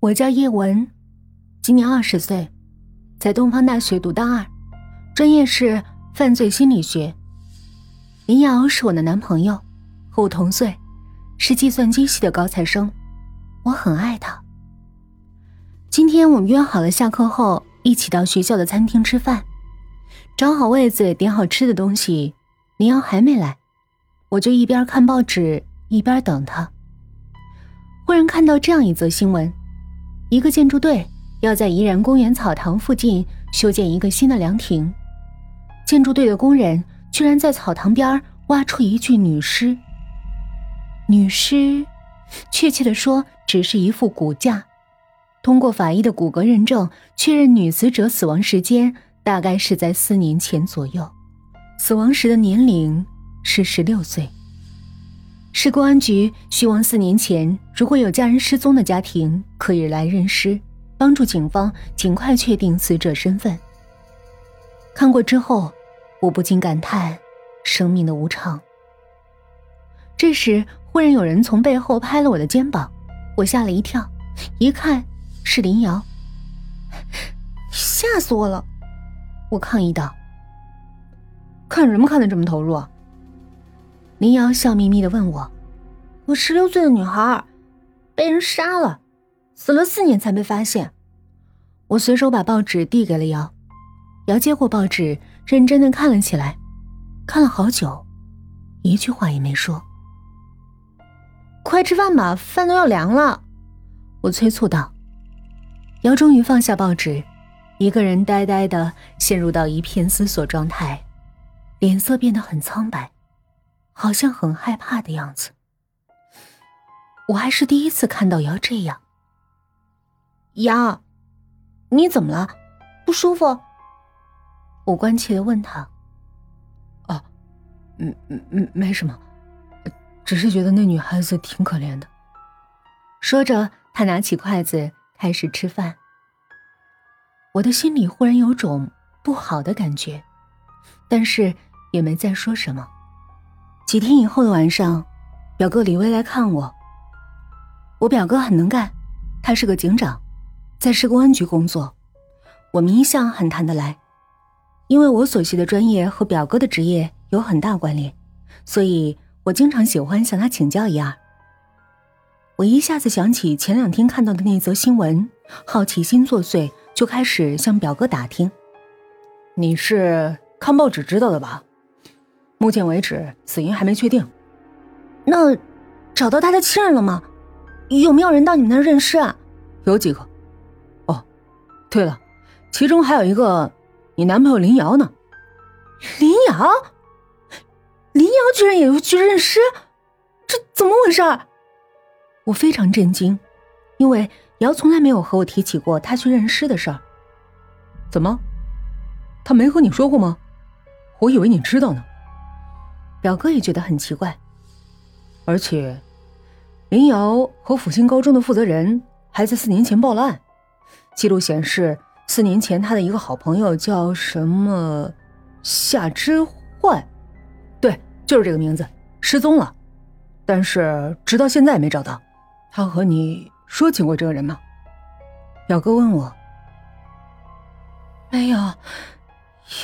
我叫叶文，今年二十岁，在东方大学读大二，专业是犯罪心理学。林瑶是我的男朋友，和我同岁，是计算机系的高材生，我很爱他。今天我们约好了下课后一起到学校的餐厅吃饭，找好位子，点好吃的东西。林瑶还没来，我就一边看报纸一边等他。忽然看到这样一则新闻。一个建筑队要在怡然公园草堂附近修建一个新的凉亭，建筑队的工人居然在草堂边挖出一具女尸。女尸，确切的说，只是一副骨架。通过法医的骨骼认证，确认女死者死亡时间大概是在四年前左右，死亡时的年龄是十六岁。市公安局希望四年前如果有家人失踪的家庭可以来认尸，帮助警方尽快确定死者身份。看过之后，我不禁感叹生命的无常。这时，忽然有人从背后拍了我的肩膀，我吓了一跳，一看是林瑶，吓死我了！我抗议道：“看什么看的这么投入啊？”林瑶笑眯眯的问我：“我十六岁的女孩，被人杀了，死了四年才被发现。”我随手把报纸递给了瑶，瑶接过报纸，认真的看了起来，看了好久，一句话也没说。快吃饭吧，饭都要凉了，我催促道。瑶终于放下报纸，一个人呆呆的陷入到一片思索状态，脸色变得很苍白。好像很害怕的样子，我还是第一次看到瑶这样。瑶，你怎么了？不舒服？我关切的问他。哦，嗯嗯，没什么，只是觉得那女孩子挺可怜的。说着，他拿起筷子开始吃饭。我的心里忽然有种不好的感觉，但是也没再说什么。几天以后的晚上，表哥李威来看我。我表哥很能干，他是个警长，在市公安局工作。我们一向很谈得来，因为我所学的专业和表哥的职业有很大关联，所以我经常喜欢向他请教一二。我一下子想起前两天看到的那则新闻，好奇心作祟，就开始向表哥打听：“你是看报纸知道的吧？”目前为止，死因还没确定。那找到他的亲人了吗？有没有人到你们那认尸啊？有几个。哦，对了，其中还有一个你男朋友林瑶呢。林瑶，林瑶居然也要去认尸，这怎么回事？我非常震惊，因为瑶从来没有和我提起过他去认尸的事儿。怎么，他没和你说过吗？我以为你知道呢。表哥也觉得很奇怪，而且，林瑶和阜新高中的负责人还在四年前报了案。记录显示，四年前他的一个好朋友叫什么夏之焕，对，就是这个名字，失踪了，但是直到现在也没找到。他和你说起过这个人吗？表哥问我。没有，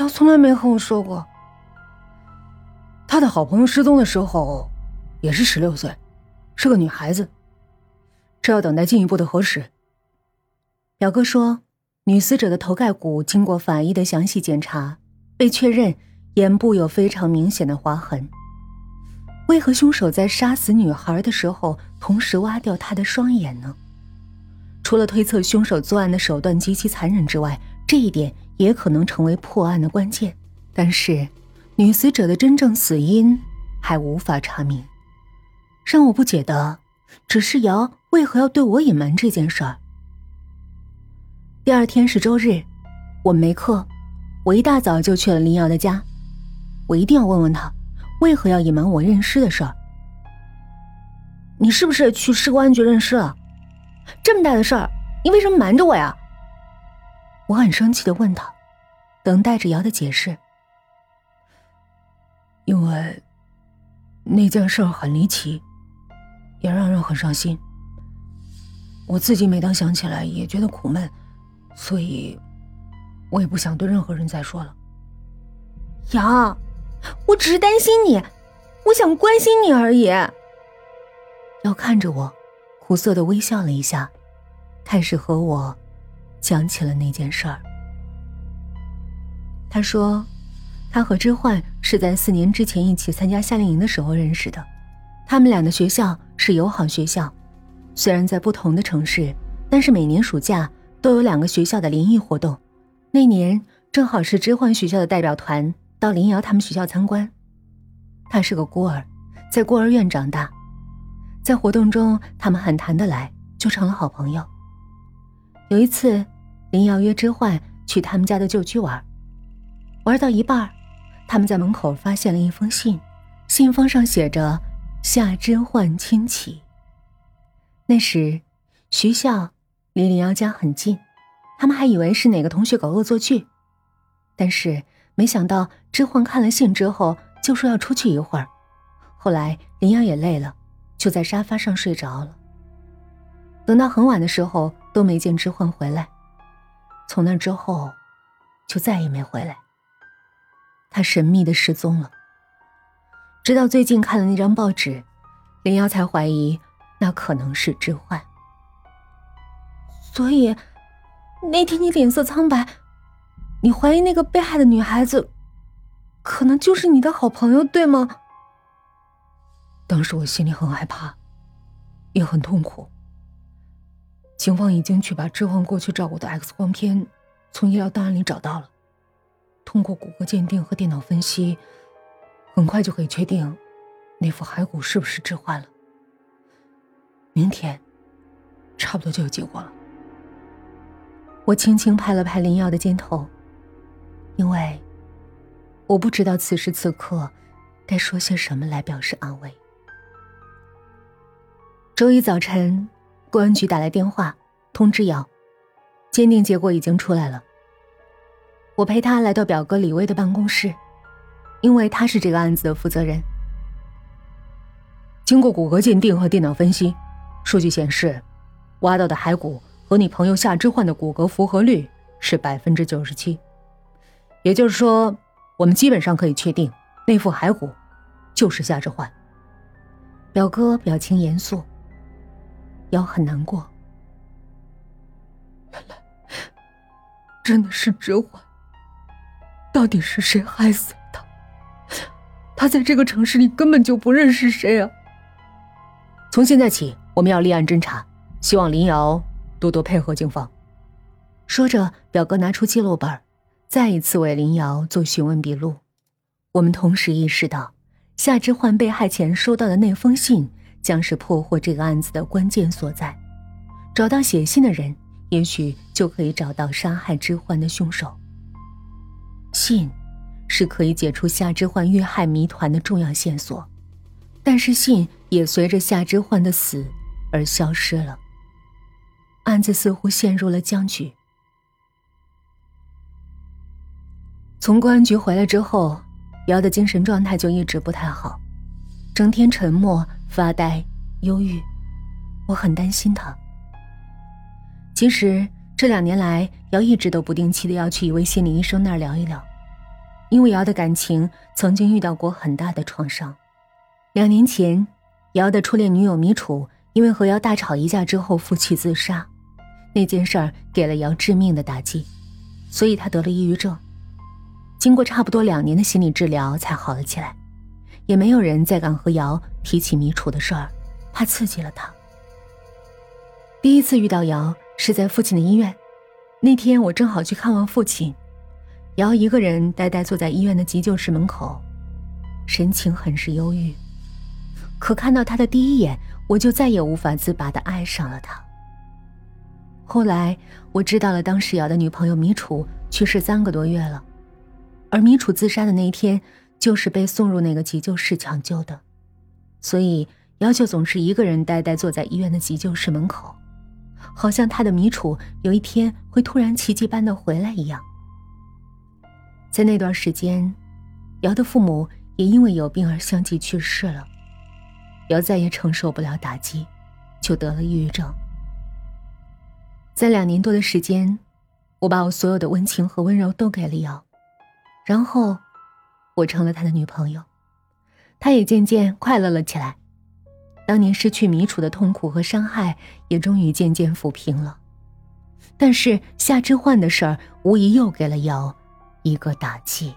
瑶从来没和我说过。他的好朋友失踪的时候，也是十六岁，是个女孩子。这要等待进一步的核实。表哥说，女死者的头盖骨经过法医的详细检查，被确认眼部有非常明显的划痕。为何凶手在杀死女孩的时候，同时挖掉她的双眼呢？除了推测凶手作案的手段极其残忍之外，这一点也可能成为破案的关键。但是。女死者的真正死因还无法查明，让我不解的只是瑶为何要对我隐瞒这件事儿。第二天是周日，我没课，我一大早就去了林瑶的家，我一定要问问他为何要隐瞒我认尸的事儿。你是不是去市公安局认尸了？这么大的事儿，你为什么瞒着我呀？我很生气的问他，等待着瑶的解释。因为那件事很离奇，也让人很伤心。我自己每当想起来也觉得苦闷，所以，我也不想对任何人再说了。杨，我只是担心你，我想关心你而已。要看着我，苦涩的微笑了一下，开始和我讲起了那件事儿。他说，他和知焕是在四年之前一起参加夏令营的时候认识的，他们俩的学校是友好学校。虽然在不同的城市，但是每年暑假都有两个学校的联谊活动。那年正好是知焕学校的代表团到林瑶他们学校参观。他是个孤儿，在孤儿院长大，在活动中他们很谈得来，就成了好朋友。有一次，林瑶约知焕去他们家的旧居玩，玩到一半，他们在门口发现了一封信，信封上写着“夏之焕亲戚”。那时，学校离林瑶家很近，他们还以为是哪个同学搞恶作剧，但是没想到知焕看了信之后就说要出去一会儿。后来林瑶也累了，就在沙发上睡着了。等到很晚的时候都没见知焕回来，从那之后就再也没回来。他神秘的失踪了。直到最近看了那张报纸，林瑶才怀疑。那可能是置换，所以那天你脸色苍白，你怀疑那个被害的女孩子可能就是你的好朋友，对吗？当时我心里很害怕，也很痛苦。警方已经去把置换过去照过的 X 光片从医疗档案里找到了，通过骨骼鉴定和电脑分析，很快就可以确定那副骸骨是不是置换了。明天，差不多就有结果了。我轻轻拍了拍林瑶的肩头，因为我不知道此时此刻该说些什么来表示安慰。周一早晨，公安局打来电话通知瑶，鉴定结果已经出来了。我陪他来到表哥李威的办公室，因为他是这个案子的负责人。经过骨骼鉴定和电脑分析。数据显示，挖到的骸骨和你朋友夏之焕的骨骼符合率是百分之九十七，也就是说，我们基本上可以确定那副骸骨就是夏之焕。表哥表情严肃，腰很难过。原 来真的是之焕，到底是谁害死了他？他在这个城市里根本就不认识谁啊！从现在起。我们要立案侦查，希望林瑶多多配合警方。说着，表哥拿出记录本，再一次为林瑶做询问笔录。我们同时意识到，夏之焕被害前收到的那封信将是破获这个案子的关键所在。找到写信的人，也许就可以找到杀害之焕的凶手。信，是可以解除夏之焕遇害谜团的重要线索，但是信也随着夏之焕的死。而消失了。案子似乎陷入了僵局。从公安局回来之后，瑶的精神状态就一直不太好，整天沉默、发呆、忧郁，我很担心他。其实这两年来，瑶一直都不定期的要去一位心理医生那儿聊一聊，因为瑶的感情曾经遇到过很大的创伤。两年前，瑶的初恋女友米楚。因为和瑶大吵一架之后负气自杀，那件事儿给了瑶致命的打击，所以她得了抑郁症。经过差不多两年的心理治疗才好了起来，也没有人再敢和瑶提起米楚的事儿，怕刺激了她。第一次遇到瑶是在父亲的医院，那天我正好去看望父亲，姚一个人呆呆坐在医院的急救室门口，神情很是忧郁。可看到他的第一眼。我就再也无法自拔的爱上了他。后来我知道了，当时瑶的女朋友米楚去世三个多月了，而米楚自杀的那一天，就是被送入那个急救室抢救的，所以瑶就总是一个人呆呆坐在医院的急救室门口，好像他的米楚有一天会突然奇迹般的回来一样。在那段时间，瑶的父母也因为有病而相继去世了。瑶再也承受不了打击，就得了抑郁症。在两年多的时间，我把我所有的温情和温柔都给了瑶，然后我成了他的女朋友，他也渐渐快乐了起来。当年失去米楚的痛苦和伤害也终于渐渐抚平了，但是夏之焕的事儿无疑又给了瑶一个打击。